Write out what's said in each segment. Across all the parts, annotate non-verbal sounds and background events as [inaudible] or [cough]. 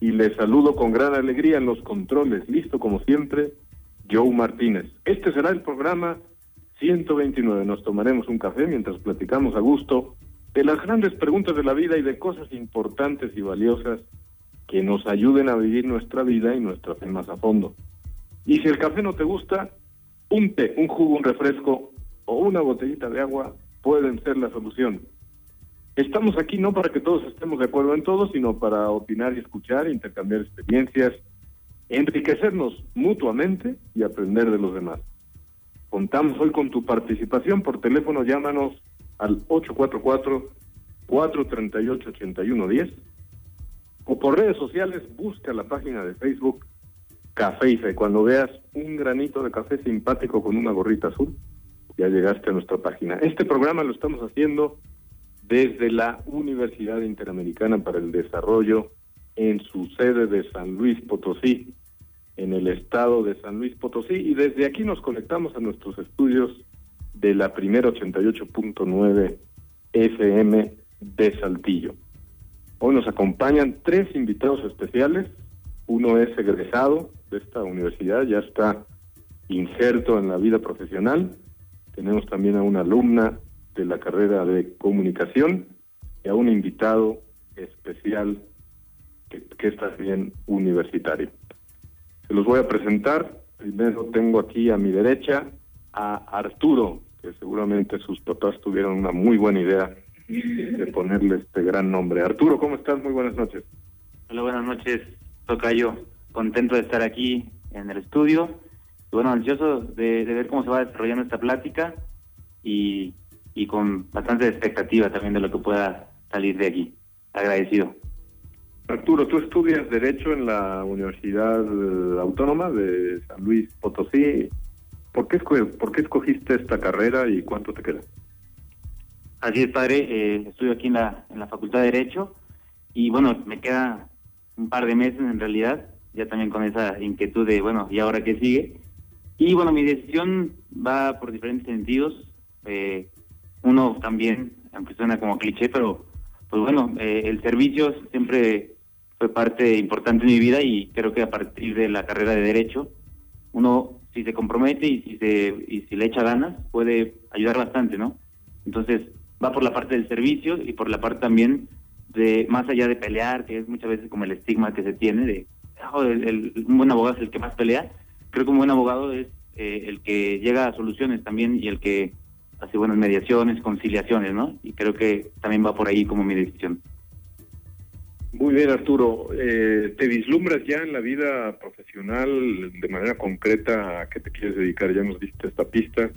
y les saludo con gran alegría en los controles. Listo como siempre, Joe Martínez. Este será el programa 129. Nos tomaremos un café mientras platicamos a gusto de las grandes preguntas de la vida y de cosas importantes y valiosas que nos ayuden a vivir nuestra vida y nuestra fe más a fondo. Y si el café no te gusta, un té, un jugo, un refresco o una botellita de agua pueden ser la solución. Estamos aquí no para que todos estemos de acuerdo en todo, sino para opinar y escuchar, intercambiar experiencias, enriquecernos mutuamente y aprender de los demás. Contamos hoy con tu participación por teléfono, llámanos al 844-438-8110 o por redes sociales, busca la página de Facebook Café y Fe. Cuando veas un granito de café simpático con una gorrita azul, ya llegaste a nuestra página. Este programa lo estamos haciendo desde la Universidad Interamericana para el Desarrollo en su sede de San Luis Potosí, en el estado de San Luis Potosí, y desde aquí nos conectamos a nuestros estudios de la primera 88.9 FM de Saltillo. Hoy nos acompañan tres invitados especiales. Uno es egresado de esta universidad, ya está injerto en la vida profesional. Tenemos también a una alumna de la carrera de comunicación y a un invitado especial que, que es también universitario. Se los voy a presentar. Primero tengo aquí a mi derecha a Arturo, que seguramente sus papás tuvieron una muy buena idea de ponerle este gran nombre. Arturo, ¿cómo estás? Muy buenas noches. Hola, buenas noches, Tocayo. Contento de estar aquí en el estudio. Y bueno, ansioso de, de ver cómo se va desarrollando esta plática y, y con bastante expectativa también de lo que pueda salir de aquí. Agradecido. Arturo, tú estudias Derecho en la Universidad eh, Autónoma de San Luis Potosí. ¿Por qué, ¿Por qué escogiste esta carrera y cuánto te queda? Así es, padre. Eh, estudio aquí en la, en la Facultad de Derecho y bueno, me queda un par de meses en realidad, ya también con esa inquietud de, bueno, ¿y ahora qué sigue? Y bueno, mi decisión va por diferentes sentidos. Eh, uno también, aunque suena como cliché, pero pues bueno, eh, el servicio siempre fue parte importante de mi vida y creo que a partir de la carrera de Derecho, uno si se compromete y si, se, y si le echa ganas, puede ayudar bastante, ¿no? Entonces, va por la parte del servicio y por la parte también de, más allá de pelear, que es muchas veces como el estigma que se tiene de, "Oh, el- el- un buen abogado es el que más pelea. Creo que un buen abogado es eh, el que llega a soluciones también y el que hace buenas mediaciones, conciliaciones, ¿no? Y creo que también va por ahí como mi decisión. Muy bien, Arturo. Eh, ¿Te vislumbras ya en la vida profesional de manera concreta a qué te quieres dedicar? Ya nos diste esta pista,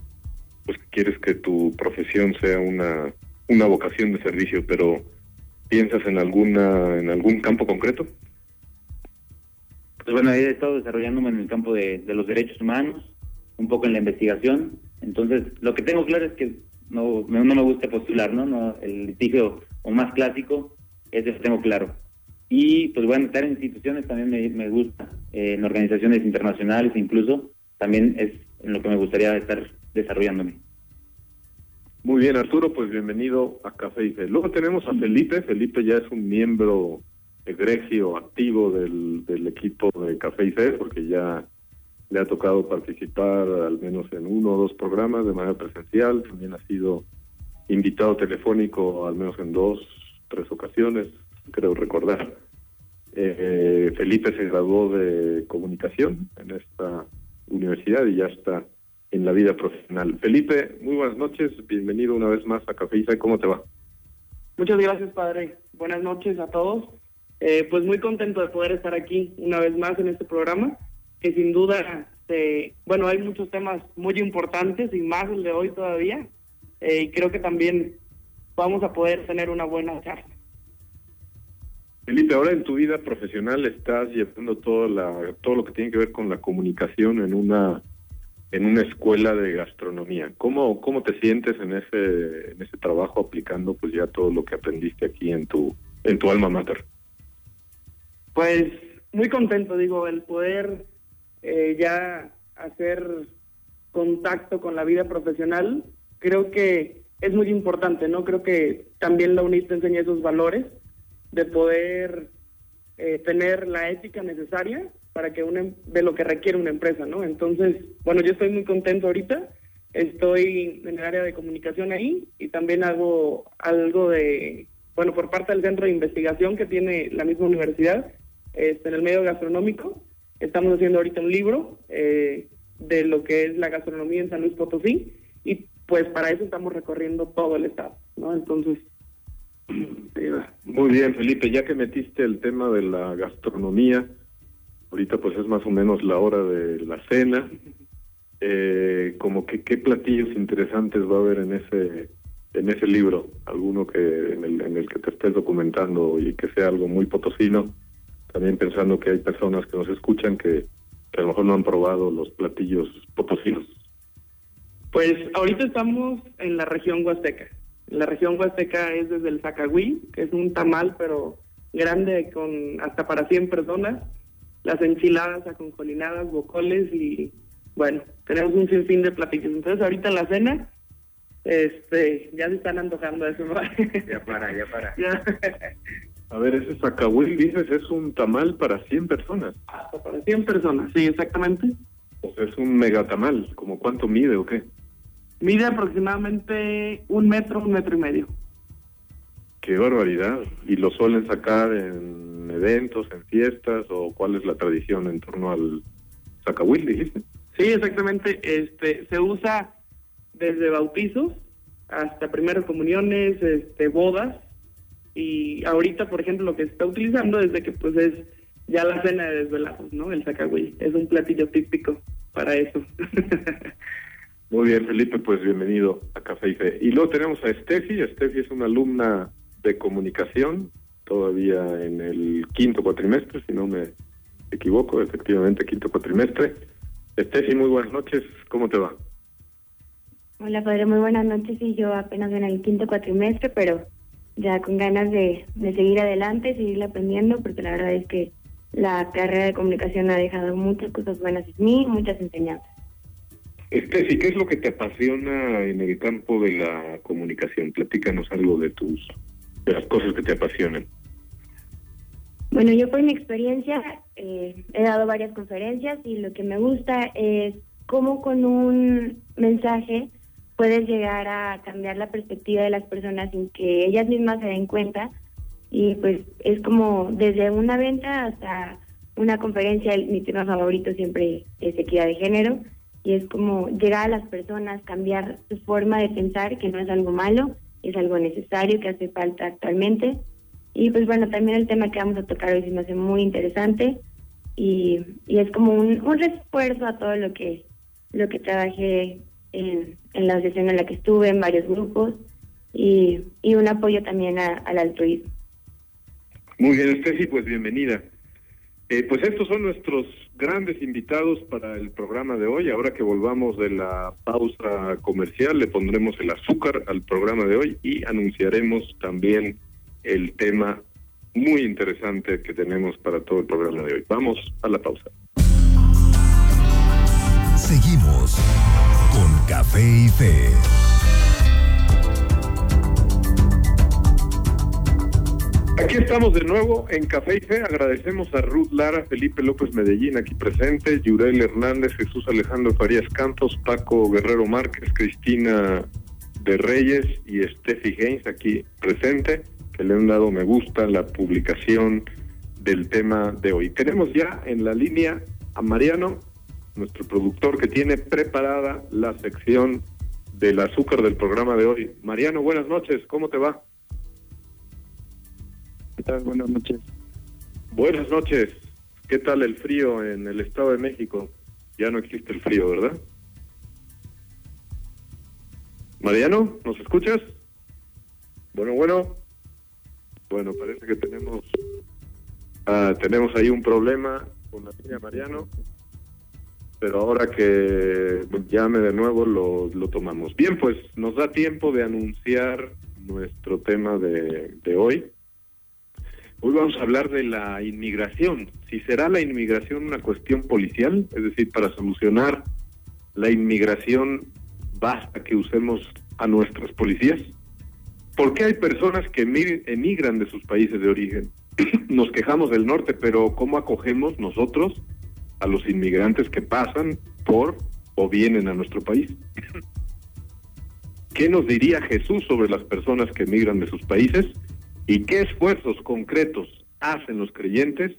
pues quieres que tu profesión sea una, una vocación de servicio, pero ¿piensas en alguna en algún campo concreto? Pues bueno, he estado desarrollándome en el campo de, de los derechos humanos, un poco en la investigación. Entonces, lo que tengo claro es que no, me- no me gusta postular, ¿no? no el litigio o más clásico, ese lo tengo claro. Y pues bueno, estar en instituciones también me, me gusta, eh, en organizaciones internacionales incluso, también es en lo que me gustaría estar desarrollándome. Muy bien, Arturo, pues bienvenido a Café y Fe. Luego tenemos a Felipe. Felipe ya es un miembro egregio activo del, del equipo de Café y Fe, porque ya le ha tocado participar al menos en uno o dos programas de manera presencial. También ha sido invitado telefónico al menos en dos, tres ocasiones, creo recordar. Eh, Felipe se graduó de comunicación en esta universidad y ya está en la vida profesional. Felipe, muy buenas noches, bienvenido una vez más a Café Fe. ¿Cómo te va? Muchas gracias, padre. Buenas noches a todos. Eh, pues muy contento de poder estar aquí una vez más en este programa, que sin duda, eh, bueno, hay muchos temas muy importantes y más el de hoy todavía. Eh, y creo que también vamos a poder tener una buena charla. Felipe, ahora en tu vida profesional estás llevando todo, la, todo lo que tiene que ver con la comunicación en una en una escuela de gastronomía. ¿Cómo, cómo te sientes en ese, en ese trabajo aplicando pues ya todo lo que aprendiste aquí en tu, en tu alma mater? Pues muy contento, digo, el poder eh, ya hacer contacto con la vida profesional, creo que es muy importante, ¿no? Creo que también la UNIT enseña esos valores de poder eh, tener la ética necesaria para que una, em, de lo que requiere una empresa, ¿no? Entonces, bueno, yo estoy muy contento ahorita, estoy en el área de comunicación ahí y también hago algo de, bueno, por parte del centro de investigación que tiene la misma universidad, este, en el medio gastronómico, estamos haciendo ahorita un libro eh, de lo que es la gastronomía en San Luis Potosí y pues para eso estamos recorriendo todo el estado, ¿no? Entonces, [clears throat] muy bien, Felipe, ya que metiste el tema de la gastronomía, Ahorita pues es más o menos la hora de la cena. [laughs] Eh, como que qué platillos interesantes va a haber en ese en ese libro, alguno que en el, en el que te estés documentando y que sea algo muy potosino, también pensando que hay personas que nos escuchan que, a lo mejor no han probado los platillos potosinos. Pues ahorita estamos en la región huasteca. La región huasteca es desde el Zacahuí, que es un tamal pero grande con hasta para 100 personas las enchiladas aconcolinadas, bocoles y bueno, tenemos un sinfín de platillos. Entonces ahorita en la cena, este, ya se están antojando eso. Ya para, ya para. [laughs] A ver, ese sacahuil, dices, es un tamal para 100 personas. Hasta para 100 personas, sí, exactamente. O sea, es un megatamal, ¿como cuánto mide o qué? Mide aproximadamente un metro, un metro y medio. Qué barbaridad. ¿Y lo suelen sacar en eventos, en fiestas o cuál es la tradición en torno al Zacahuil, dijiste? Sí, exactamente. Este, se usa desde bautizos hasta primeras comuniones, este, bodas y ahorita, por ejemplo, lo que se está utilizando desde que pues es ya la cena de desvelados, ¿no? El Zacahuil es un platillo típico para eso. [laughs] Muy bien, Felipe, pues bienvenido a Café y Fe. Y luego tenemos a Steffi. Steffi es una alumna de comunicación todavía en el quinto cuatrimestre, si no me equivoco, efectivamente quinto cuatrimestre. Estefi, muy buenas noches, ¿cómo te va? Hola, padre, muy buenas noches. Y yo apenas en el quinto cuatrimestre, pero ya con ganas de, de seguir adelante, seguir aprendiendo, porque la verdad es que la carrera de comunicación ha dejado muchas cosas buenas en mí, muchas enseñanzas. Estefi, ¿qué es lo que te apasiona en el campo de la comunicación? Platícanos algo de tus de las cosas que te apasionan? Bueno, yo por mi experiencia eh, he dado varias conferencias y lo que me gusta es cómo con un mensaje puedes llegar a cambiar la perspectiva de las personas sin que ellas mismas se den cuenta. Y pues es como desde una venta hasta una conferencia, mi tema favorito siempre es equidad de género. Y es como llegar a las personas, cambiar su forma de pensar, que no es algo malo, es algo necesario que hace falta actualmente. Y pues bueno, también el tema que vamos a tocar hoy se me hace muy interesante y, y es como un, un refuerzo a todo lo que, lo que trabajé en, en la asociación en la que estuve, en varios grupos y, y un apoyo también al altruismo. Muy bien, Steffi, pues bienvenida. Eh, pues estos son nuestros grandes invitados para el programa de hoy. Ahora que volvamos de la pausa comercial, le pondremos el azúcar al programa de hoy y anunciaremos también el tema muy interesante que tenemos para todo el programa de hoy. Vamos a la pausa. Seguimos con Café y Fe. Aquí estamos de nuevo en Café y Fe. Agradecemos a Ruth Lara, Felipe López Medellín aquí presente, Yurel Hernández, Jesús Alejandro Farías Cantos, Paco Guerrero Márquez, Cristina de Reyes y Steffi Haynes aquí presente, que le han dado me gusta la publicación del tema de hoy. Tenemos ya en la línea a Mariano, nuestro productor, que tiene preparada la sección del azúcar del programa de hoy. Mariano, buenas noches, ¿cómo te va? ¿Qué tal? Buenas noches. Buenas noches. ¿Qué tal el frío en el Estado de México? Ya no existe el frío, ¿verdad? Mariano, ¿nos escuchas? Bueno, bueno. Bueno, parece que tenemos Ah, tenemos ahí un problema con la línea Mariano, pero ahora que llame de nuevo lo, lo tomamos. Bien, pues nos da tiempo de anunciar nuestro tema de, de hoy. Hoy vamos a hablar de la inmigración. Si será la inmigración una cuestión policial, es decir, para solucionar la inmigración basta que usemos a nuestras policías. ¿Por qué hay personas que emigran de sus países de origen? [clears throat] Nos quejamos del norte, pero ¿cómo acogemos nosotros a los inmigrantes que pasan por o vienen a nuestro país? ¿Qué nos diría Jesús sobre las personas que emigran de sus países? ¿Y qué esfuerzos concretos hacen los creyentes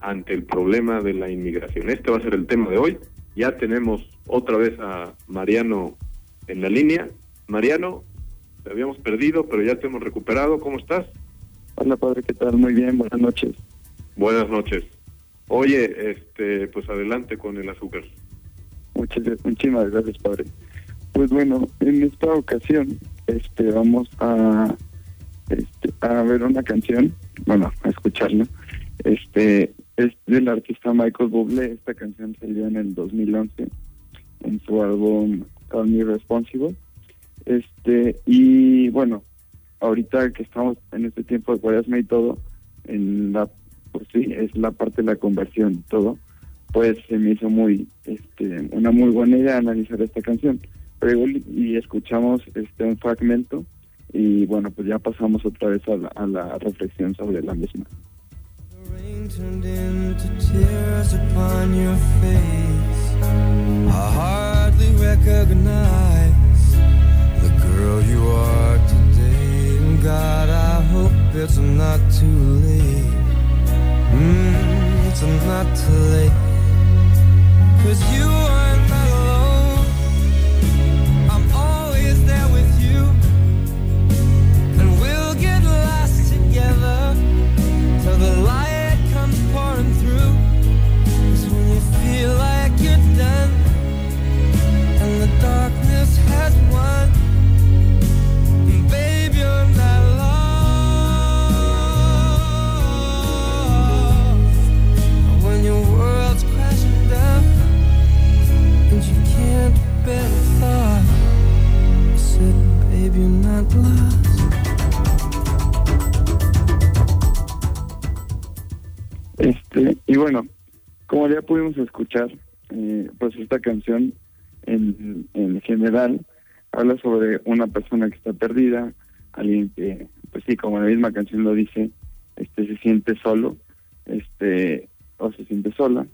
ante el problema de la inmigración? Este va a ser el tema de hoy. Ya tenemos otra vez a Mariano en la línea. Mariano, te habíamos perdido, pero ya te hemos recuperado. ¿Cómo estás? Hola, padre, ¿qué tal? Muy bien, buenas noches. Buenas noches. Oye, este, pues adelante con el azúcar. Muchas, muchísimas gracias, padre. Pues bueno, en esta ocasión, este, vamos a, este, a ver una canción, bueno, a escucharla. Este, es del artista Michael Bublé. Esta canción salió en el 2011 en su álbum Call Me Responsible. Este, y bueno, ahorita que estamos en este tiempo de cuaresma y todo, en la, pues sí, es la parte de la conversión y todo, pues se me hizo muy, este, una muy buena idea analizar esta canción. Pero, y escuchamos este fragmento y bueno, pues ya pasamos otra vez a la, a la reflexión sobre la misma. God, I hope it's not too late. Mm, it's not too late. Cause you are not alone. I'm always there with you. And we'll get lost together till the light comes pouring when you feel like you're done and the darkness has won. Este, y bueno, como ya pudimos escuchar, eh, pues esta canción en, en general habla sobre una persona que está perdida, alguien que, pues sí, como la misma canción lo dice, este se siente solo, este, o se siente sola,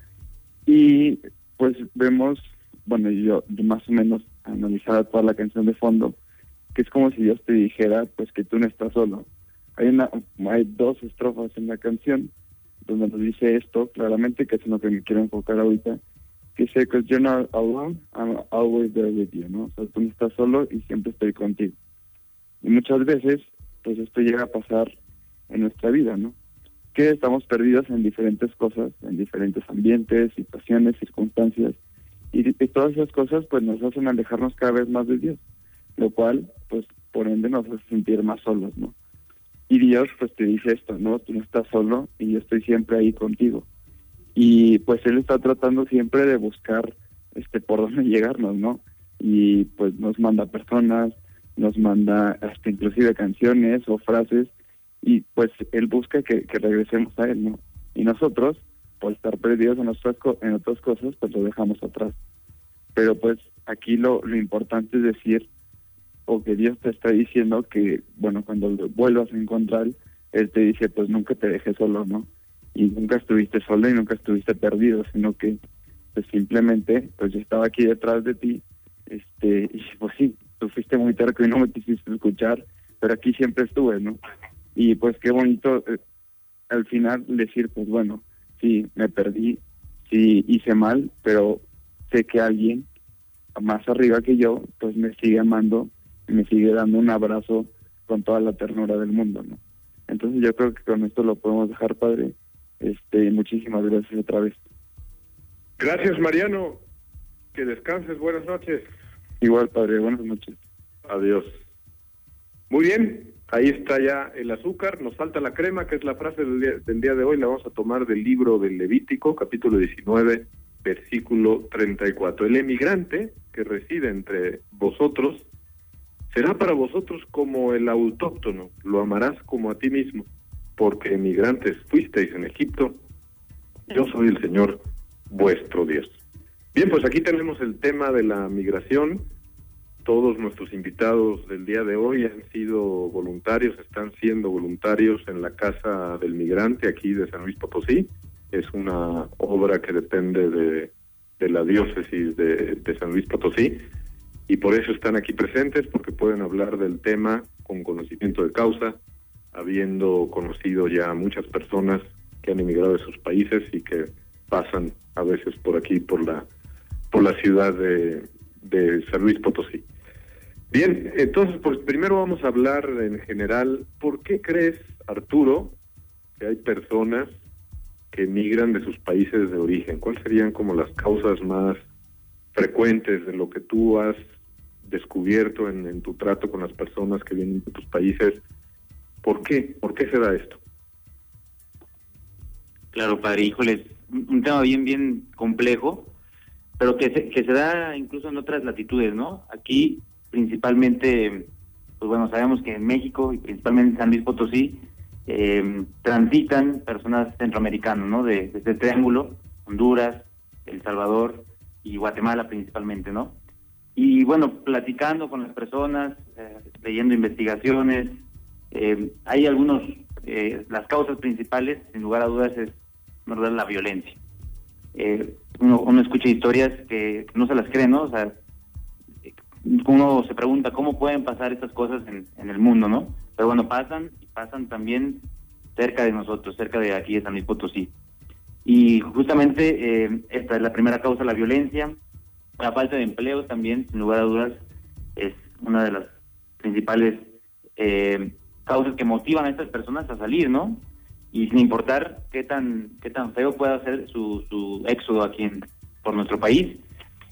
y pues vemos, bueno, yo más o menos analizada toda la canción de fondo, que es como si Dios te dijera, pues que tú no estás solo. Hay una, hay dos estrofas en la canción donde nos dice esto claramente, que es lo que me quiero enfocar ahorita, que dice, because you're not alone, I'm always there with you, ¿no? O sea, tú no estás solo y siempre estoy contigo. Y muchas veces, pues esto llega a pasar en nuestra vida, ¿no? Que estamos perdidos en diferentes cosas, en diferentes ambientes, situaciones, circunstancias, y, y todas esas cosas pues nos hacen alejarnos cada vez más de Dios, lo cual pues por ende nos hace sentir más solos, ¿no? Y Dios pues te dice esto, ¿no? Tú no estás solo y yo estoy siempre ahí contigo. Y pues Él está tratando siempre de buscar este por dónde [laughs] llegarnos, ¿no? Y pues nos manda personas, nos manda hasta inclusive canciones o frases y pues Él busca que, que regresemos a Él, ¿no? Y nosotros, por estar perdidos en, otras, en otras cosas, pues lo dejamos atrás. Pero pues aquí lo, lo importante es decir o que Dios te está diciendo que, bueno, cuando vuelvas a encontrar, Él te dice, pues nunca te dejes solo, ¿no? Y nunca estuviste solo y nunca estuviste perdido, sino que pues simplemente, pues yo estaba aquí detrás de ti, este, y pues sí, tú fuiste muy terco y no me quisiste escuchar, pero aquí siempre estuve, ¿no? Y pues qué bonito eh, al final decir, pues bueno, sí, me perdí, sí hice mal, pero sé que alguien más arriba que yo, pues me sigue amando me sigue dando un abrazo con toda la ternura del mundo, ¿no? Entonces yo creo que con esto lo podemos dejar, padre. Este, muchísimas gracias otra vez. Gracias, Mariano. Que descanses. Buenas noches. Igual, padre. Buenas noches. Adiós. Muy bien. Ahí está ya el azúcar, nos falta la crema, que es la frase del día, del día de hoy, la vamos a tomar del libro del Levítico, capítulo 19, versículo 34. El emigrante que reside entre vosotros será para vosotros como el autóctono, lo amarás como a ti mismo, porque emigrantes fuisteis en Egipto, yo soy el Señor vuestro Dios. Bien, pues aquí tenemos el tema de la migración. Todos nuestros invitados del día de hoy han sido voluntarios, están siendo voluntarios en la Casa del Migrante aquí de San Luis Potosí. Es una obra que depende de, la diócesis de San Luis Potosí y por eso están aquí presentes, porque pueden hablar del tema con conocimiento de causa, habiendo conocido ya muchas personas que han emigrado de sus países y que pasan a veces por aquí, por la, por la ciudad de, de San Luis Potosí. Bien, entonces, pues primero vamos a hablar en general, ¿por qué crees, Arturo, que hay personas que emigran de sus países de origen? ¿Cuáles serían como las causas más frecuentes de lo que tú has descubierto en, tu trato con las personas que vienen de tus países. ¿Por qué? ¿Por qué se da esto? Claro, padre, híjoles, un tema bien, bien complejo, pero que se, que se da incluso en otras latitudes, ¿no? Aquí, principalmente, pues bueno, sabemos que en México y principalmente en San Luis Potosí, eh, transitan personas centroamericanas, ¿no? De, de este triángulo, Honduras, El Salvador y Guatemala principalmente, ¿no? Y bueno, platicando con las personas, eh, leyendo investigaciones, eh, hay algunos, eh, las causas principales, sin lugar a dudas, es ¿verdad? la violencia. Uno, uno, escucha historias que no se las cree, ¿no? O sea, uno se pregunta cómo pueden pasar estas cosas en, el mundo, ¿no? Pero bueno, pasan y pasan también cerca de nosotros, cerca de aquí de San Luis Potosí. Y justamente esta es la primera causa, la violencia. La falta de empleo también, sin lugar a dudas, es una de las principales eh, causas que motivan a estas personas a salir, ¿no? Y sin importar qué tan qué tan feo pueda ser su, su éxodo aquí en, por nuestro país.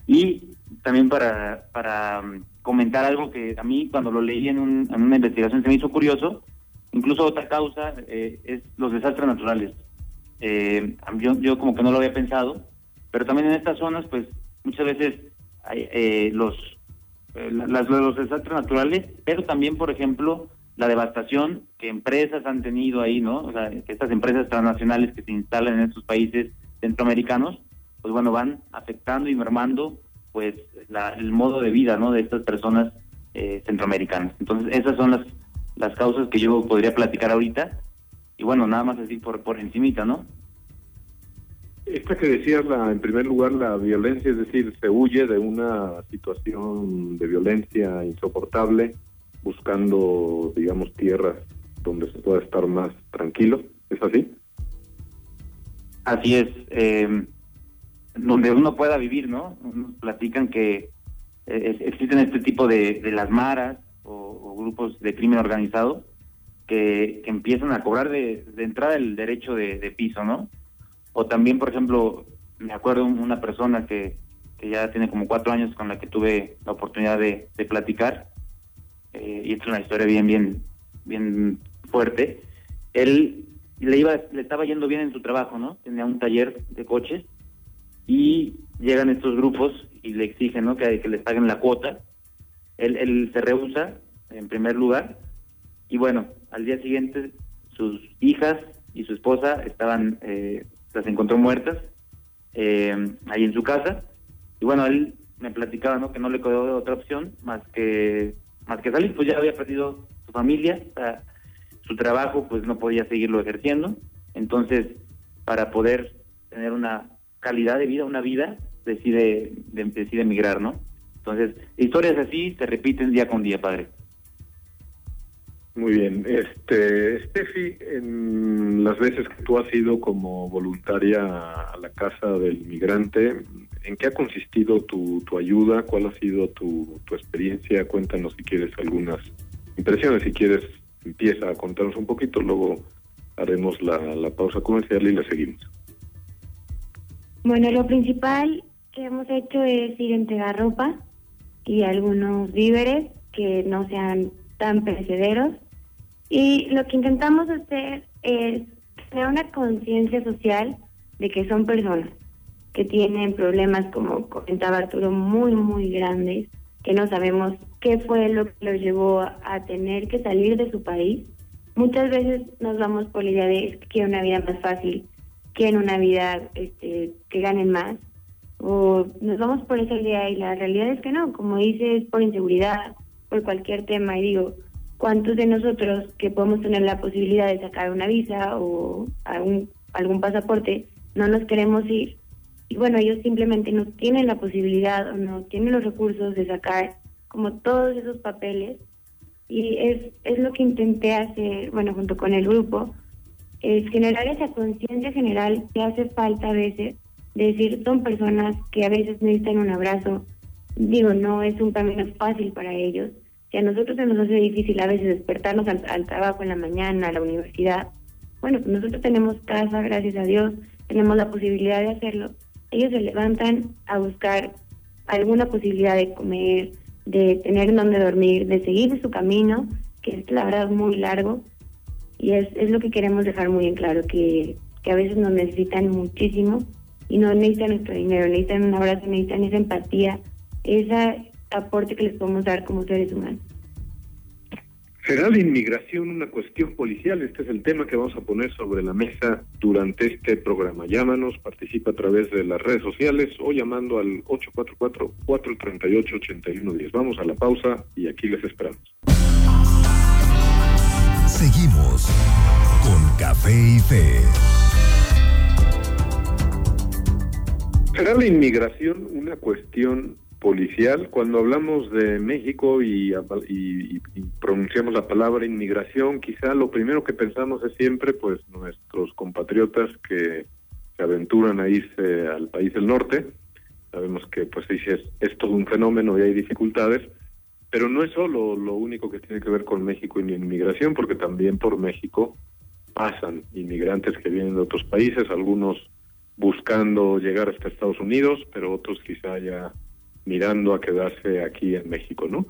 Y también para, para um, comentar algo que a mí cuando lo leí en, un, en una investigación se me hizo curioso, incluso otra causa eh, es los desastres naturales. Eh, yo, yo como que no lo había pensado, pero también en estas zonas pues muchas veces eh, los, eh, las, los desastres naturales, pero también, por ejemplo, la devastación que empresas han tenido ahí, ¿no? O sea, que estas empresas transnacionales que se instalan en estos países centroamericanos, pues bueno, van afectando y mermando, pues, la, el modo de vida, ¿no? De estas personas eh, centroamericanas. Entonces, esas son las, las causas que yo podría platicar ahorita. Y bueno, nada más así por, por encimita, ¿no? Esta que decías, la, en primer lugar, la violencia, es decir, se huye de una situación de violencia insoportable, buscando, digamos, tierras donde se pueda estar más tranquilo. ¿Es así? Así es. Eh, donde uno pueda vivir, ¿no? Nos platican que eh, existen este tipo de, las maras o, grupos de crimen organizado que, que empiezan a cobrar de, entrada el derecho de, de piso, ¿no? O también, por ejemplo, me acuerdo una persona que, que ya tiene como cuatro años con la que tuve la oportunidad de, de platicar, eh, y es una historia bien, bien, bien fuerte. Él le iba, le estaba yendo bien en su trabajo, ¿no? Tenía un taller de coches y llegan estos grupos y le exigen, ¿no? Que, que les paguen la cuota. Él, él se rehúsa, en primer lugar, y bueno, al día siguiente sus hijas y su esposa estaban eh, las encontró muertas eh, ahí en su casa. Y bueno, él me platicaba ¿no? que no le quedó otra opción más que más que salir, pues ya había perdido su familia, o sea, su trabajo pues no podía seguirlo ejerciendo. Entonces, para poder tener una calidad de vida, una vida, decide, de, decide emigrar, ¿no? Entonces, historias así se repiten día con día, padre. Muy bien. Este, Steffi, en las veces que tú has ido como voluntaria a la Casa del Migrante, ¿en qué ha consistido tu, tu ayuda? ¿Cuál ha sido tu, experiencia? Cuéntanos si quieres algunas impresiones. Si quieres, empieza a contarnos un poquito, luego haremos la, la pausa comercial y la seguimos. Bueno, lo principal que hemos hecho es ir a entregar ropa y algunos víveres que no sean tan perecederos Y lo que intentamos hacer es crear una conciencia social de que son personas que tienen problemas, como comentaba Arturo, muy, muy grandes, que no sabemos qué fue lo que los llevó a tener que salir de su país. Muchas veces nos vamos por la idea de que una vida más fácil, que en una vida este, que ganen más, o nos vamos por esa idea y la realidad es que no, como dices, por inseguridad, por cualquier tema, y digo, ¿cuántos de nosotros que podemos tener la posibilidad de sacar una visa o algún, algún pasaporte, no nos queremos ir? Y bueno, ellos simplemente no tienen la posibilidad o no tienen los recursos de sacar como todos esos papeles. Y es, es lo que intenté hacer, bueno, junto con el grupo, es generar esa conciencia general que hace falta a veces de decir, son personas que a veces necesitan un abrazo. Digo, no es un camino fácil para ellos. Si a nosotros se nos hace difícil a veces despertarnos al, trabajo en la mañana, a la universidad, bueno, pues nosotros tenemos casa, gracias a Dios, tenemos la posibilidad de hacerlo. Ellos se levantan a buscar alguna posibilidad de comer, de tener donde dormir, de seguir su camino, que es la verdad muy largo. Y es, es lo que queremos dejar muy en claro, que, que a veces nos necesitan muchísimo y no necesitan nuestro dinero, necesitan un abrazo, necesitan esa empatía, ese aporte que les podemos dar como seres humanos. ¿Será la inmigración una cuestión policial? Este es el tema que vamos a poner sobre la mesa durante este programa. Llámanos, participa a través de las redes sociales o llamando al 844-438-8110. Vamos a la pausa y aquí les esperamos. Seguimos con Café y Fe. ¿Será la inmigración una cuestión policial? Cuando hablamos de México y, pronunciamos la palabra inmigración, quizá lo primero que pensamos es siempre pues nuestros compatriotas que se aventuran a irse al país del norte. Sabemos que pues es, es todo un fenómeno y hay dificultades, pero no es solo lo único que tiene que ver con México y inmigración, porque también por México pasan inmigrantes que vienen de otros países, algunos buscando llegar hasta Estados Unidos, pero otros quizá ya mirando a quedarse aquí en México, ¿no?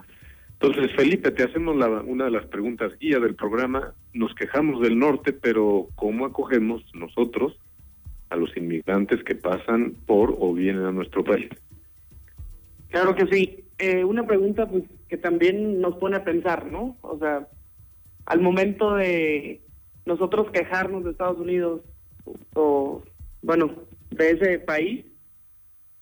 Entonces, Felipe, te hacemos la, una de las preguntas guía del programa. Nos quejamos del norte, pero ¿cómo acogemos nosotros a los inmigrantes que pasan por o vienen a nuestro país? Claro que sí. Eh, una pregunta pues que también nos pone a pensar, ¿no? O sea, al momento de nosotros quejarnos de Estados Unidos o bueno, de ese país,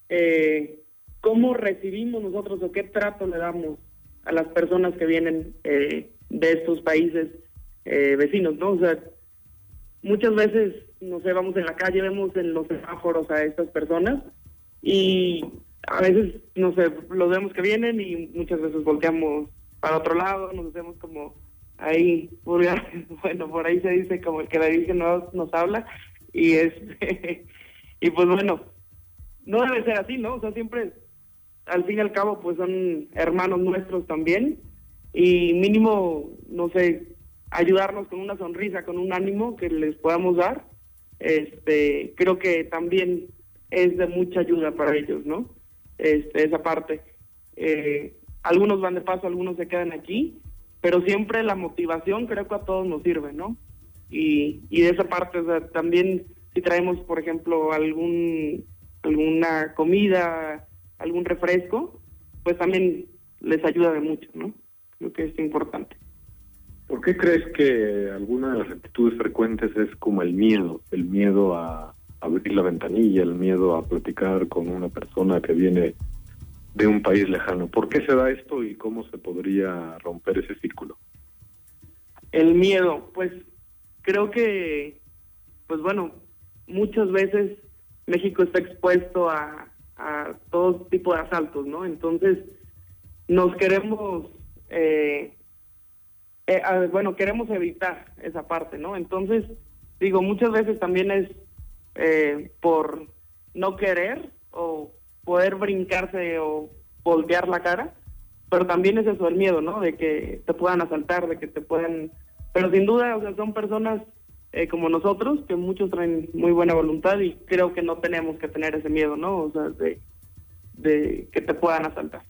eh, ¿cómo recibimos nosotros o qué trato le damos a las personas que vienen eh, de estos países eh, vecinos, ¿no? O sea, muchas veces, no sé, vamos en la calle, vemos en los semáforos a estas personas y a veces, no sé, los vemos que vienen y muchas veces volteamos para otro lado, nos hacemos como ahí, [laughs] bueno, por ahí se dice como el que la Virgen nos, nos habla, y este [laughs] y pues bueno no debe ser así no o sea siempre al fin y al cabo pues son hermanos nuestros también. Y mínimo no sé ayudarnos con una sonrisa con un ánimo que les podamos dar este creo que también es de mucha ayuda para ellos no este esa parte. Eh, algunos van de paso algunos se quedan aquí pero siempre la motivación creo que a todos nos sirve no y, y de esa parte, también si traemos, por ejemplo, algún alguna comida, algún refresco, pues también les ayuda de mucho, ¿no? Creo que es importante. ¿Por qué crees que alguna de las actitudes frecuentes es como el miedo, el miedo a abrir la ventanilla, el miedo a platicar con una persona que viene de un país lejano? ¿Por qué se da esto y cómo se podría romper ese círculo? El miedo, pues creo que, pues bueno, muchas veces México está expuesto a, a todo tipo de asaltos, ¿no? Entonces, nos queremos, eh, eh, bueno, queremos evitar esa parte, ¿no? Entonces, digo, muchas veces también es eh, por no querer o poder brincarse o voltear la cara, pero también es eso el miedo, ¿no? De que te puedan asaltar, de que te puedan pero sin duda, o sea, son personas eh, como nosotros, que muchos traen muy buena voluntad y creo que no tenemos que tener ese miedo, ¿no? O sea, de, de que te puedan asaltar.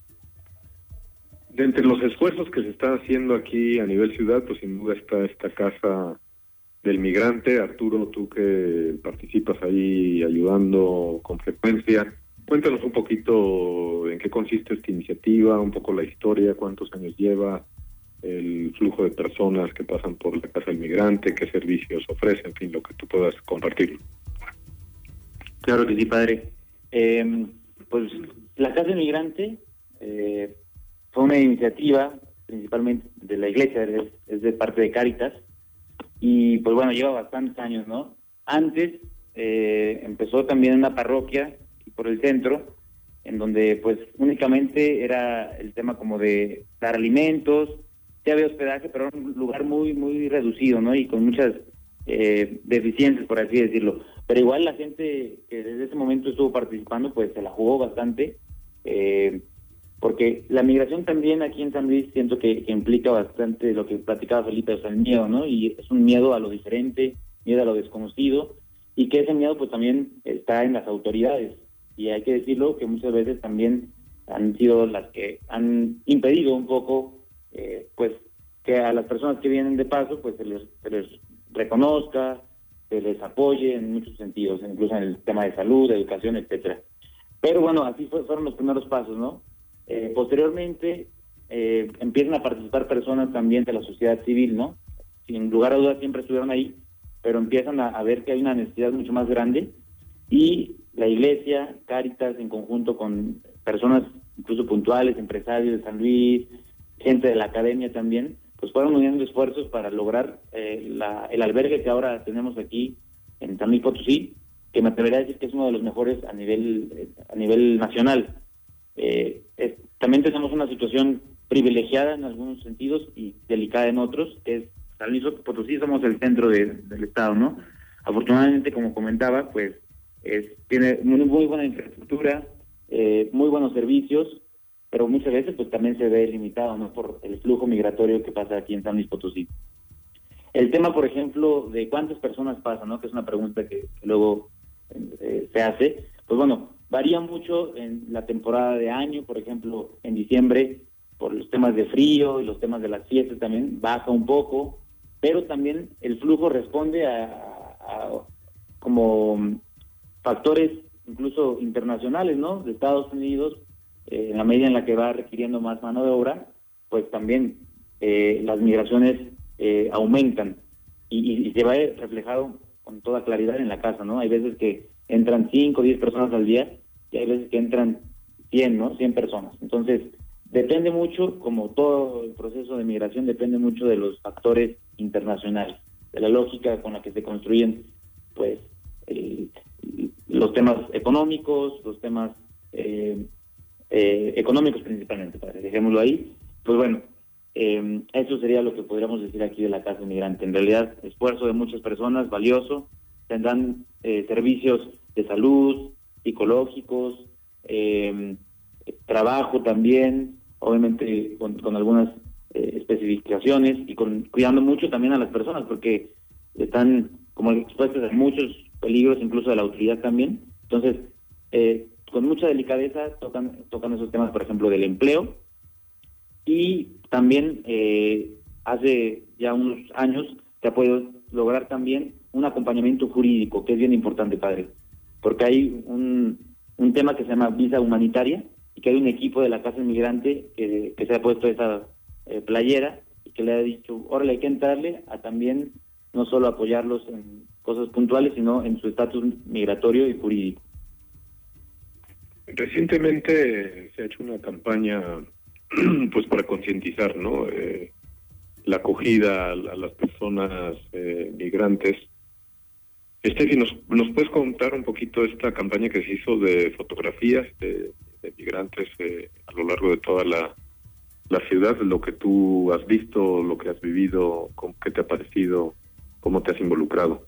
De entre los esfuerzos que se están haciendo aquí a nivel ciudad, pues sin duda está esta casa del migrante. Arturo, tú que participas ahí ayudando con frecuencia, cuéntanos un poquito en qué consiste esta iniciativa, un poco la historia, cuántos años lleva, el flujo de personas que pasan por la casa del migrante, qué servicios ofrece, en fin, lo que tú puedas compartir. Claro que sí, padre. Eh, pues la casa del migrante eh, fue una iniciativa principalmente de la iglesia, es, es de parte de Cáritas, y pues bueno, lleva bastantes años, ¿no? Antes eh, empezó también en una parroquia por el centro, en donde pues únicamente era el tema como de dar alimentos, ya había hospedaje, pero era un lugar muy, muy reducido, ¿no? Y con muchas eh, deficiencias, por así decirlo. Pero igual la gente que desde ese momento estuvo participando, pues se la jugó bastante, eh, porque la migración también aquí en San Luis siento que, que, implica bastante lo que platicaba Felipe, o sea, el miedo, ¿no? Y es un miedo a lo diferente, miedo a lo desconocido, y que ese miedo pues también está en las autoridades. Y hay que decirlo que muchas veces también han sido las que han impedido un poco, eh, pues, que a las personas que vienen de paso, pues se les, se les reconozca, se les apoye en muchos sentidos, incluso en el tema de salud, de educación, etcétera. Pero bueno, así fue, fueron los primeros pasos, ¿no? Eh, posteriormente eh, empiezan a participar personas también de la sociedad civil, ¿no? Sin lugar a dudas siempre estuvieron ahí, pero empiezan a, a ver que hay una necesidad mucho más grande y la iglesia, Cáritas, en conjunto con personas incluso puntuales, empresarios de San Luis, gente de la academia también, pues fueron uniendo esfuerzos para lograr eh, la, el albergue que ahora tenemos aquí en San Potosí, que me atrevería a decir que es uno de los mejores a nivel a nivel nacional. Eh, también tenemos una situación privilegiada en algunos sentidos y delicada en otros, que es San Luis Potosí somos el centro de, del estado, ¿no? Afortunadamente, como comentaba, pues es, tiene muy, muy buena infraestructura, eh, muy buenos servicios, pero muchas veces pues también se ve limitado no por el flujo migratorio que pasa aquí en San Luis Potosí. El tema, por ejemplo, de cuántas personas pasan, ¿no? que es una pregunta que, luego eh, se hace, pues bueno, varía mucho en la temporada de año, por ejemplo, en diciembre, por los temas de frío y los temas de las fiestas también baja un poco, pero también el flujo responde a, a como factores incluso internacionales, ¿no? De Estados Unidos, eh, en la medida en la que va requiriendo más mano de obra, pues también eh, las migraciones eh, aumentan y, y, se va reflejado con toda claridad en la casa, ¿no? Hay veces que entran 5 o 10 personas al día y hay veces que entran 100, ¿no? 100 personas. Entonces, depende mucho, como todo el proceso de migración, depende mucho de los factores internacionales, de la lógica con la que se construyen, pues, el, los temas económicos, los temas eh, eh, económicos principalmente, dejémoslo ahí. Pues bueno, eh, eso sería lo que podríamos decir aquí de la Casa Inmigrante. En realidad, esfuerzo de muchas personas, valioso. Tendrán eh, servicios de salud, psicológicos, eh, trabajo también, obviamente con, con algunas eh, especificaciones y con, cuidando mucho también a las personas, porque están como expuestas a muchos peligros, incluso de la utilidad también. Entonces, eh, con mucha delicadeza tocan, tocan esos temas, por ejemplo, del empleo. Y también eh, hace ya unos años se ha podido lograr también un acompañamiento jurídico, que es bien importante, padre, porque hay un, un tema que se llama visa humanitaria y que hay un equipo de la Casa Inmigrante que, se ha puesto esa eh, playera y que le ha dicho, órale, hay que entrarle a también no solo apoyarlos en cosas puntuales, sino en su estatus migratorio y jurídico. Recientemente se ha hecho una campaña [clears throat] pues para concientizar ¿no? Eh, la acogida a, las personas eh, migrantes. Steffi, ¿nos, ¿nos puedes contar un poquito esta campaña que se hizo de fotografías de, de migrantes eh, a lo largo de toda la, la ciudad, lo que tú has visto, lo que has vivido, qué te ha parecido, cómo te has involucrado?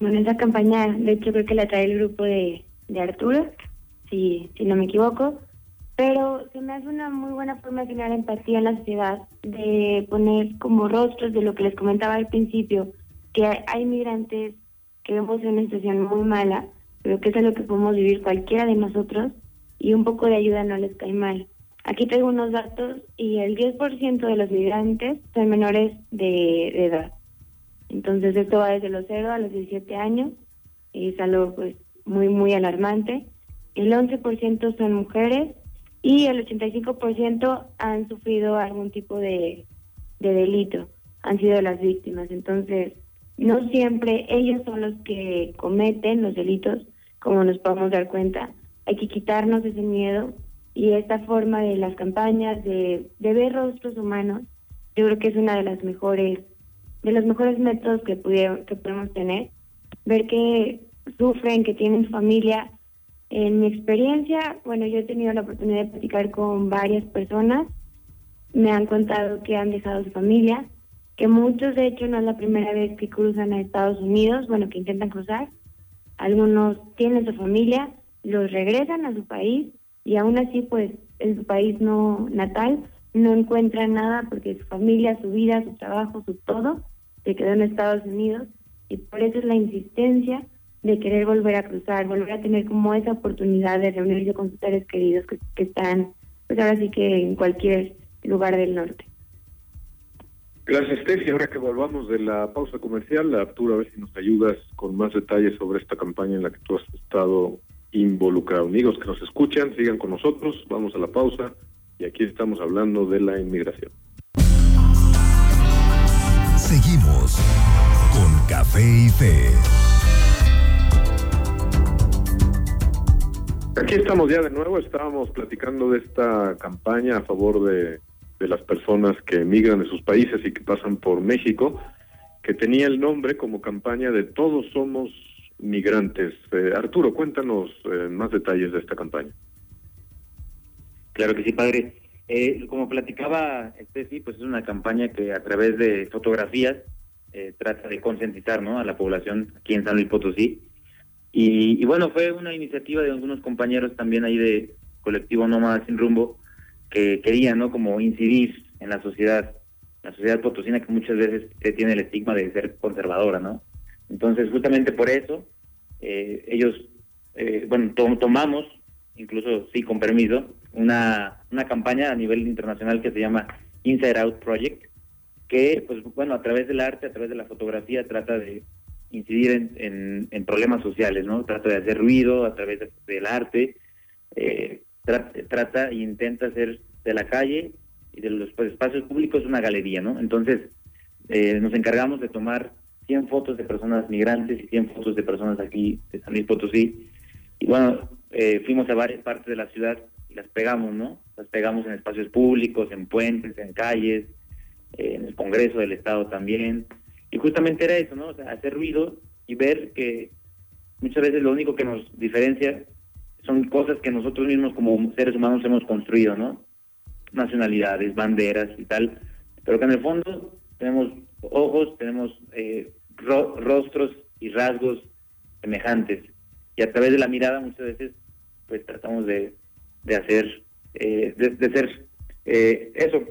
Bueno, esa campaña, de hecho, creo que la trae el grupo de, de Arturo, si, si no me equivoco, pero se me hace una muy buena forma de generar empatía en la sociedad, de poner como rostros de lo que les comentaba al principio, que hay, migrantes que vemos en una situación muy mala, pero que es algo que podemos vivir cualquiera de nosotros y un poco de ayuda no les cae mal. Aquí tengo unos datos y el 10% de los migrantes son menores de, de edad. Entonces esto va desde los 0 a los 17 años y es algo pues muy muy alarmante. El 11% son mujeres y el 85% han sufrido algún tipo de, de delito, han sido las víctimas. Entonces, no siempre ellos son los que cometen los delitos, como nos podemos dar cuenta. Hay que quitarnos ese miedo y esta forma de las campañas de, de ver rostros humanos, yo creo que es una de las mejores, de los mejores métodos que, pudieron, que podemos tener. Ver que sufren, que tienen familia. En mi experiencia, bueno, yo he tenido la oportunidad de platicar con varias personas. Me han contado que han dejado su familia, que muchos de hecho no es la primera vez que cruzan a Estados Unidos, bueno, que intentan cruzar. Algunos tienen su familia, los regresan a su país y aún así, pues, en su país no natal no encuentran nada porque su familia, su vida, su trabajo, su todo se quedó en Estados Unidos y por eso es la insistencia de querer volver a cruzar, volver a tener como esa oportunidad de reunirse con sus seres queridos que, que están, pues ahora sí que en cualquier lugar del norte. Gracias, Steffi. Ahora que volvamos de la pausa comercial, Arturo, a ver si nos ayudas con más detalles sobre esta campaña en la que tú has estado involucrado. Amigos que nos escuchan, sigan con nosotros. Vamos a la pausa y aquí estamos hablando de la inmigración. Seguimos con Café y Fe. Aquí estamos ya de nuevo, estábamos platicando de esta campaña a favor de, las personas que emigran de sus países y que pasan por México, que tenía el nombre como campaña de Todos somos migrantes. Eh, Arturo, cuéntanos eh, más detalles de esta campaña. Claro que sí, padre. Eh, como platicaba Steffi, pues es una campaña que a través de fotografías eh, trata de concientizar ¿no? a la población aquí en San Luis Potosí y, bueno, fue una iniciativa de algunos compañeros también ahí de colectivo Nómada Sin Rumbo que querían, ¿no? Como incidir en la sociedad, la sociedad potosina que muchas veces tiene el estigma de ser conservadora, ¿no? Entonces, justamente por eso, eh, ellos, eh, bueno, tomamos, incluso sí con permiso, una, una campaña a nivel internacional que se llama Inside Out Project, que, pues bueno, a través del arte, a través de la fotografía, trata de incidir en, en, problemas sociales, ¿no? Trata de hacer ruido a través del arte, eh, trata, e intenta hacer de la calle y de los espacios públicos una galería, ¿no? Entonces, eh, nos encargamos de tomar 100 fotos de personas migrantes y 100 fotos de personas aquí de San Luis Potosí. Y bueno, eh, fuimos a varias partes de la ciudad y las pegamos, ¿no? Las pegamos en espacios públicos, en puentes, en calles, en el Congreso del Estado también. Y justamente era eso, ¿no? O sea, hacer ruido y ver que muchas veces lo único que nos diferencia son cosas que nosotros mismos como seres humanos hemos construido, ¿no? Nacionalidades, banderas y tal, pero que en el fondo tenemos ojos, tenemos eh, rostros y rasgos semejantes. Y a través de la mirada muchas veces pues tratamos de, de hacer, eh, de, ser eh, eso,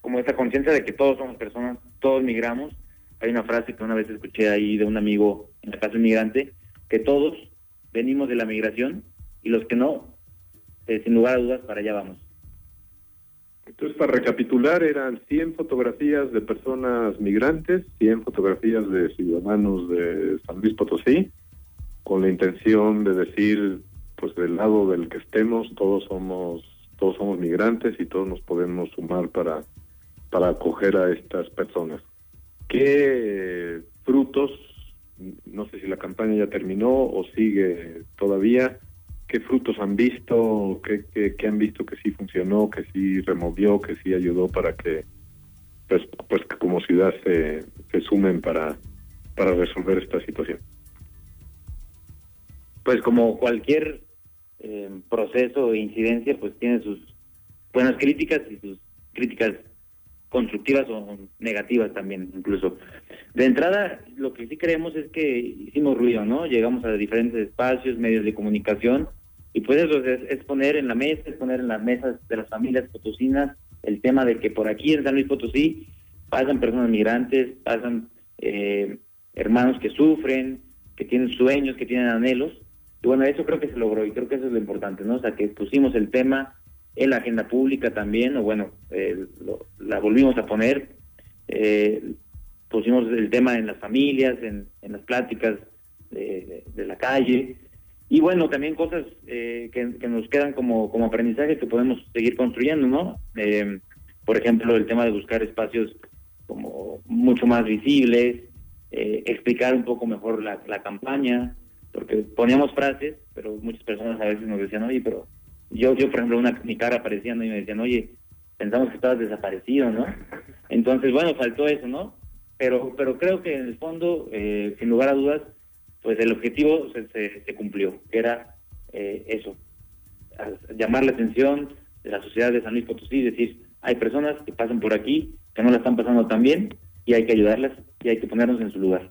como esa conciencia de que todos somos personas, todos migramos hay una frase que una vez escuché ahí de un amigo en la casa inmigrante, que todos venimos de la migración y los que no, eh, sin lugar a dudas, para allá vamos. Entonces, para recapitular, eran 100 fotografías de personas migrantes, 100 fotografías de ciudadanos de San Luis Potosí, con la intención de decir, pues del lado del que estemos, todos somos todos somos migrantes y todos nos podemos sumar para, para acoger a estas personas. ¿Qué frutos, no sé si la campaña ya terminó o sigue todavía, qué frutos han visto, qué, han visto que sí funcionó, que sí removió, que sí ayudó para que, pues, pues que como ciudad se, se sumen para, para resolver esta situación? Pues como cualquier eh, proceso o incidencia, pues tiene sus buenas críticas y sus críticas constructivas o negativas también incluso. De entrada, lo que sí creemos es que hicimos ruido, ¿no? Llegamos a diferentes espacios, medios de comunicación, y pues eso es, poner en la mesa, es poner en las mesas de las familias potosinas el tema de que por aquí en San Luis Potosí pasan personas migrantes, pasan eh, hermanos que sufren, que tienen sueños, que tienen anhelos, y bueno, eso creo que se logró y creo que eso es lo importante, ¿no? O sea, que pusimos el tema en la agenda pública también, o bueno, eh, lo- la volvimos a poner. Eh, pusimos el tema en las familias, en, en las pláticas de, de la calle. Y bueno, también cosas eh, que, nos quedan como, como aprendizaje que podemos seguir construyendo, ¿no? Eh, por ejemplo, el tema de buscar espacios como mucho más visibles, eh, explicar un poco mejor la, la campaña, porque poníamos frases, pero muchas personas a veces nos decían, oye, pero yo, yo por ejemplo, una, mi cara aparecía, ¿no? Y me decían, oye, pensamos que estabas desaparecido, ¿no? Entonces, bueno, faltó eso, ¿no? Pero, pero creo que en el fondo, eh, sin lugar a dudas, pues el objetivo se, se, cumplió, que era eh, eso, llamar la atención de la sociedad de San Luis Potosí, decir, hay personas que pasan por aquí, que no la están pasando tan bien, y hay que ayudarlas, y hay que ponernos en su lugar.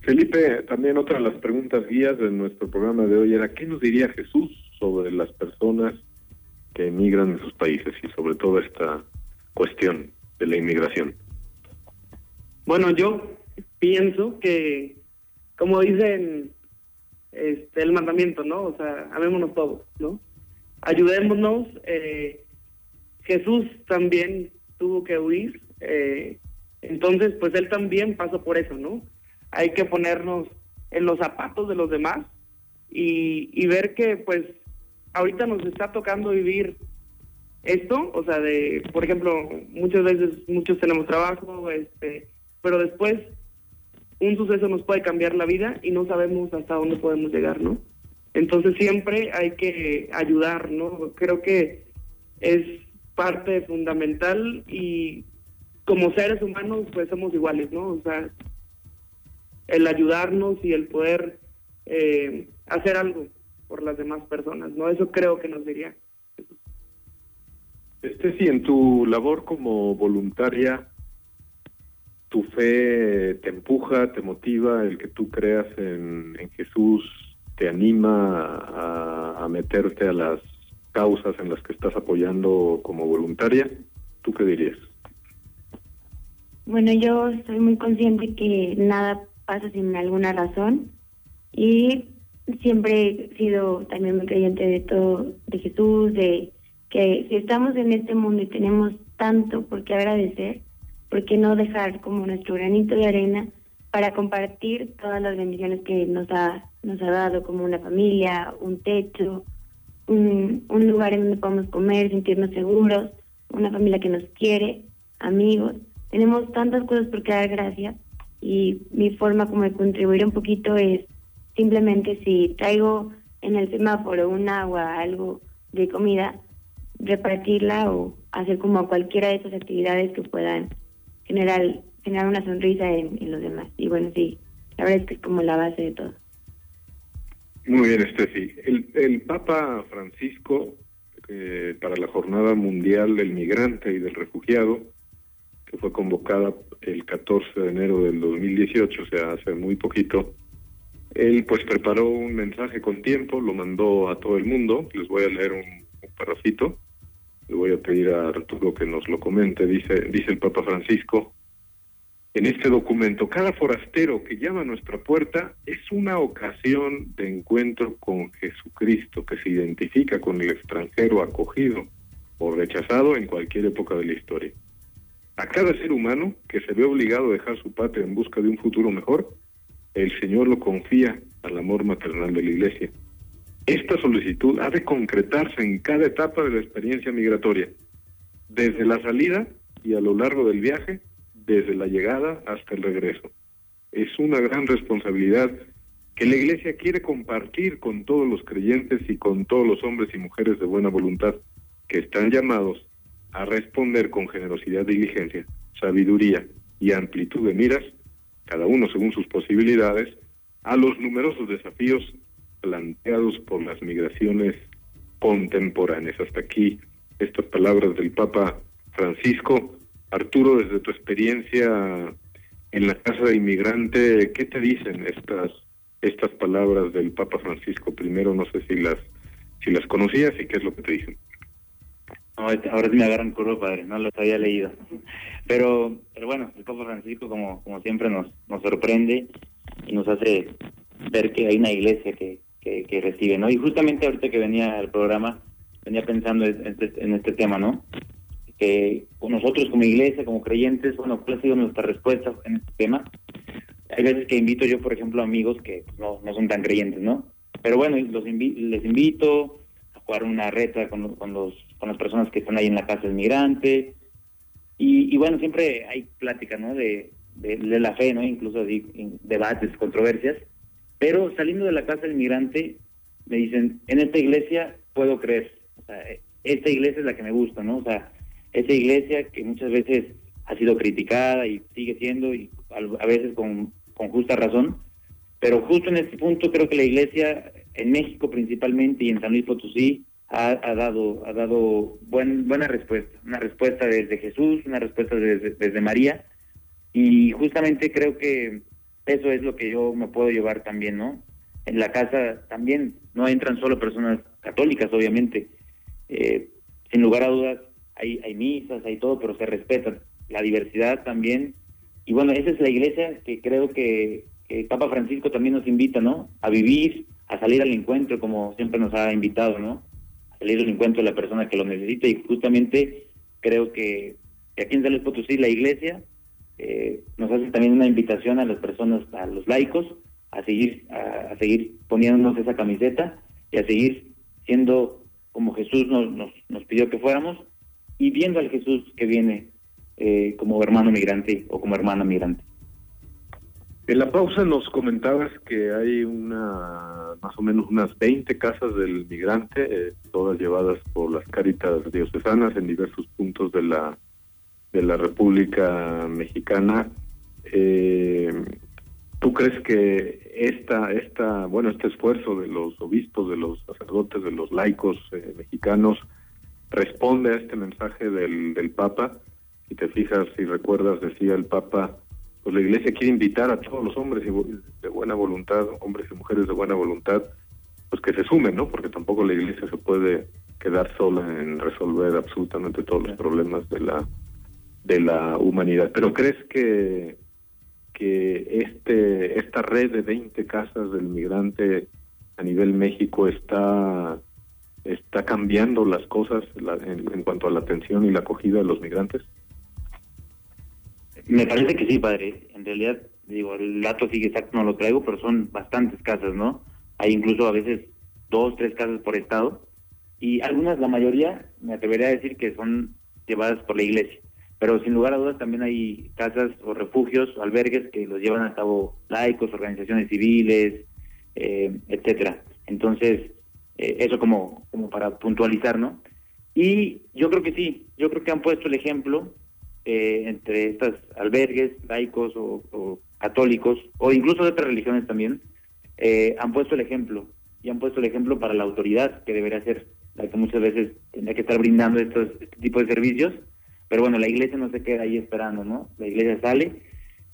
Felipe, también otra de las preguntas guías de nuestro programa de hoy era, ¿qué nos diría Jesús sobre las personas que emigran de sus países y sobre todo esta cuestión de la inmigración? Bueno, yo pienso que, como dicen este, el mandamiento, ¿no? O sea, amémonos todos, ¿no? Ayudémonos. eh, Jesús también tuvo que huir, eh, entonces, pues él también pasó por eso, ¿no? Hay que ponernos en los zapatos de los demás y, y ver que, pues, ahorita nos está tocando vivir esto, o sea, de, por ejemplo, muchas veces muchos tenemos trabajo, este, pero después un suceso nos puede cambiar la vida y no sabemos hasta dónde podemos llegar, ¿no? Entonces siempre hay que ayudar, ¿no? Creo que es parte fundamental y como seres humanos pues somos iguales, ¿no? O sea, el ayudarnos y el poder eh, hacer algo por las demás personas, ¿no? Eso creo que nos diría. Este sí, en tu labor como voluntaria, tu fe te empuja, te motiva, el que tú creas en, en Jesús te anima a, a meterte a las causas en las que estás apoyando como voluntaria. ¿Tú qué dirías? Bueno, yo soy muy consciente que nada pasa sin alguna razón y siempre he sido también muy creyente de todo, de Jesús, de que si estamos en este mundo y tenemos tanto por qué agradecer, ¿por qué no dejar como nuestro granito de arena para compartir todas las bendiciones que nos ha, nos ha dado, como una familia, un techo, un, un lugar en donde podamos comer, sentirnos seguros, una familia que nos quiere, amigos. Tenemos tantas cosas por qué dar gracias y mi forma como de contribuir un poquito es simplemente si traigo en el semáforo un agua, algo de comida, repartirla o hacer como cualquiera de esas actividades que puedan generar, generar una sonrisa en, los demás. Y bueno, sí, la verdad es que es como la base de todo. Muy bien, Steffi. El, el Papa Francisco, eh, para la Jornada Mundial del Migrante y del Refugiado, que fue convocada el 14 de enero del 2018, o sea, hace muy poquito, él pues preparó un mensaje con tiempo, lo mandó a todo el mundo, les voy a leer un, un le voy a pedir a Arturo que nos lo comente, dice, dice el Papa Francisco, en este documento, cada forastero que llama a nuestra puerta es una ocasión de encuentro con Jesucristo que se identifica con el extranjero acogido o rechazado en cualquier época de la historia. A cada ser humano que se ve obligado a dejar su patria en busca de un futuro mejor, el Señor lo confía al amor maternal de la Iglesia. Esta solicitud ha de concretarse en cada etapa de la experiencia migratoria, desde la salida y a lo largo del viaje, desde la llegada hasta el regreso. Es una gran responsabilidad que la Iglesia quiere compartir con todos los creyentes y con todos los hombres y mujeres de buena voluntad que están llamados a responder con generosidad diligencia, sabiduría y amplitud de miras, cada uno según sus posibilidades, a los numerosos desafíos planteados por las migraciones contemporáneas. Hasta aquí estas palabras del Papa Francisco. Arturo, desde tu experiencia en la casa de inmigrante, ¿qué te dicen estas estas palabras del Papa Francisco? Primero, no sé si las si las conocías y qué es lo que te dicen. Ahora sí me agarran curva, padre, no los había leído. Pero, pero bueno, el Papa Francisco, como, como siempre, nos, nos sorprende y nos hace ver que hay una iglesia que, que, recibe, ¿no? Y justamente ahorita que venía al programa, venía pensando en este, este tema, ¿no? Que nosotros como iglesia, como creyentes, bueno, ¿cuál ha sido nuestra respuesta en este tema? Hay veces que invito yo, por ejemplo, amigos que no, no son tan creyentes, ¿no? Pero bueno, los les invito jugar una reta con, con, los, con las personas que están ahí en la casa del migrante. Y, y bueno, siempre hay plática, ¿no? De, de, la fe, ¿no? Incluso debates, controversias. Pero saliendo de la casa del migrante, me dicen, en esta iglesia puedo creer. O sea, esta iglesia es la que me gusta, ¿no? O sea, esa iglesia que muchas veces ha sido criticada y sigue siendo, y a veces con, con justa razón, pero justo en este punto creo que la iglesia, en México principalmente y en San Luis Potosí, ha, ha dado ha dado buen, buena respuesta, una respuesta desde Jesús, una respuesta desde, desde María, y justamente creo que eso es lo que yo me puedo llevar también, ¿no? En la casa también no entran solo personas católicas, obviamente. Eh, sin lugar a dudas, hay, hay misas, hay todo, pero se respeta la diversidad también. Y bueno, esa es la iglesia que creo que, que Papa Francisco también nos invita, ¿no? A vivir, a salir al encuentro, como siempre nos ha invitado, ¿no? A salir al encuentro de la persona que lo necesita. Y justamente creo que, que aquí en San Potosí, la iglesia eh, nos hace también una invitación a las personas, a los laicos, a seguir, a, seguir poniéndonos esa camiseta y a seguir siendo como Jesús nos, nos, nos pidió que fuéramos y viendo al Jesús que viene eh, como hermano migrante o como hermana migrante. En la pausa nos comentabas que hay una más o menos unas 20 casas del migrante, eh, todas llevadas por las caritas diocesanas en diversos puntos de la de la República Mexicana. Eh, ¿Tú crees que esta, esta, bueno, este esfuerzo de los obispos, de los sacerdotes, de los laicos eh, mexicanos responde a este mensaje del, del Papa? Si te fijas, si recuerdas, decía el Papa, pues la Iglesia quiere invitar a todos los hombres de buena voluntad, hombres y mujeres de buena voluntad, pues que se sumen, ¿no? Porque tampoco la Iglesia se puede quedar sola en resolver absolutamente todos los problemas de la de la humanidad. Pero ¿crees que, que este esta red de 20 casas del migrante a nivel México está está cambiando las cosas en, cuanto a la atención y la acogida de los migrantes? Me parece que sí, padre. En realidad, digo, el dato sigue exacto, no lo traigo, pero son bastantes casas, ¿no? Hay incluso a veces dos, tres casas por estado y algunas, la mayoría, me atrevería a decir que son llevadas por la iglesia pero sin lugar a dudas también hay casas o refugios o albergues que los llevan a cabo laicos, organizaciones civiles, eh, etcétera. Entonces, eh, eso como, como para puntualizar, ¿no? Y yo creo que sí, yo creo que han puesto el ejemplo eh, entre estas albergues laicos o, católicos, o incluso de otras religiones también, han puesto el ejemplo, y han puesto el ejemplo para la autoridad, que debería ser la que muchas veces tendría que estar brindando estos, este tipo de servicios, pero bueno, la iglesia no se queda ahí esperando, ¿no? La iglesia sale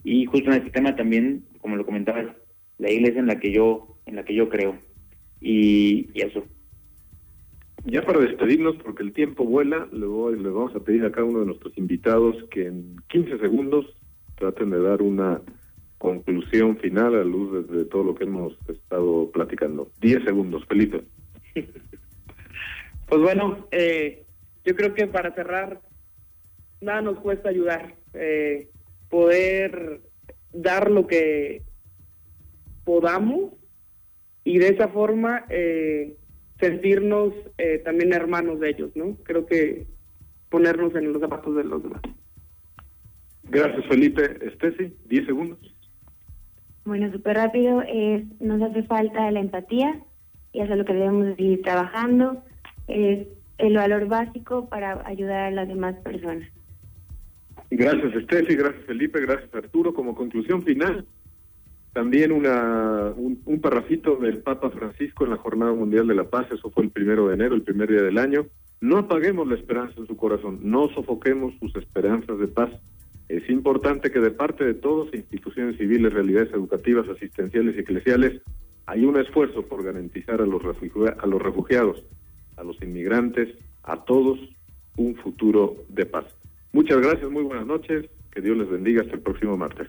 y justo en este tema también, como lo comentabas, la iglesia en la que yo, en la que yo creo. Y, eso. Ya para despedirnos, porque el tiempo vuela, le, le vamos a pedir a cada uno de nuestros invitados que en 15 segundos traten de dar una conclusión final a la luz de, todo lo que hemos estado platicando. 10 segundos, Felipe. pues bueno, eh, yo creo que para cerrar nada nos cuesta ayudar. Eh, poder dar lo que podamos y de esa forma eh, sentirnos eh, también hermanos de ellos, ¿no? Creo que ponernos en los zapatos de los demás. Gracias, Felipe. Estesi, 10 segundos. Bueno, súper rápido, es, nos hace falta la empatía y eso es lo que debemos seguir trabajando, es el valor básico para ayudar a las demás personas. Gracias, Estefi, gracias, Felipe, gracias, Arturo. Como conclusión final, también una, un, un parrafito del Papa Francisco en la Jornada Mundial de la Paz, eso fue el primero de enero, el primer día del año. No apaguemos la esperanza en su corazón, no sofoquemos sus esperanzas de paz. Es importante que de parte de todos, instituciones civiles, realidades educativas, asistenciales y eclesiales, hay un esfuerzo por garantizar a los, a los refugiados, a los inmigrantes, a todos, un futuro de paz. Muchas gracias, muy buenas noches. Que Dios les bendiga hasta el próximo martes.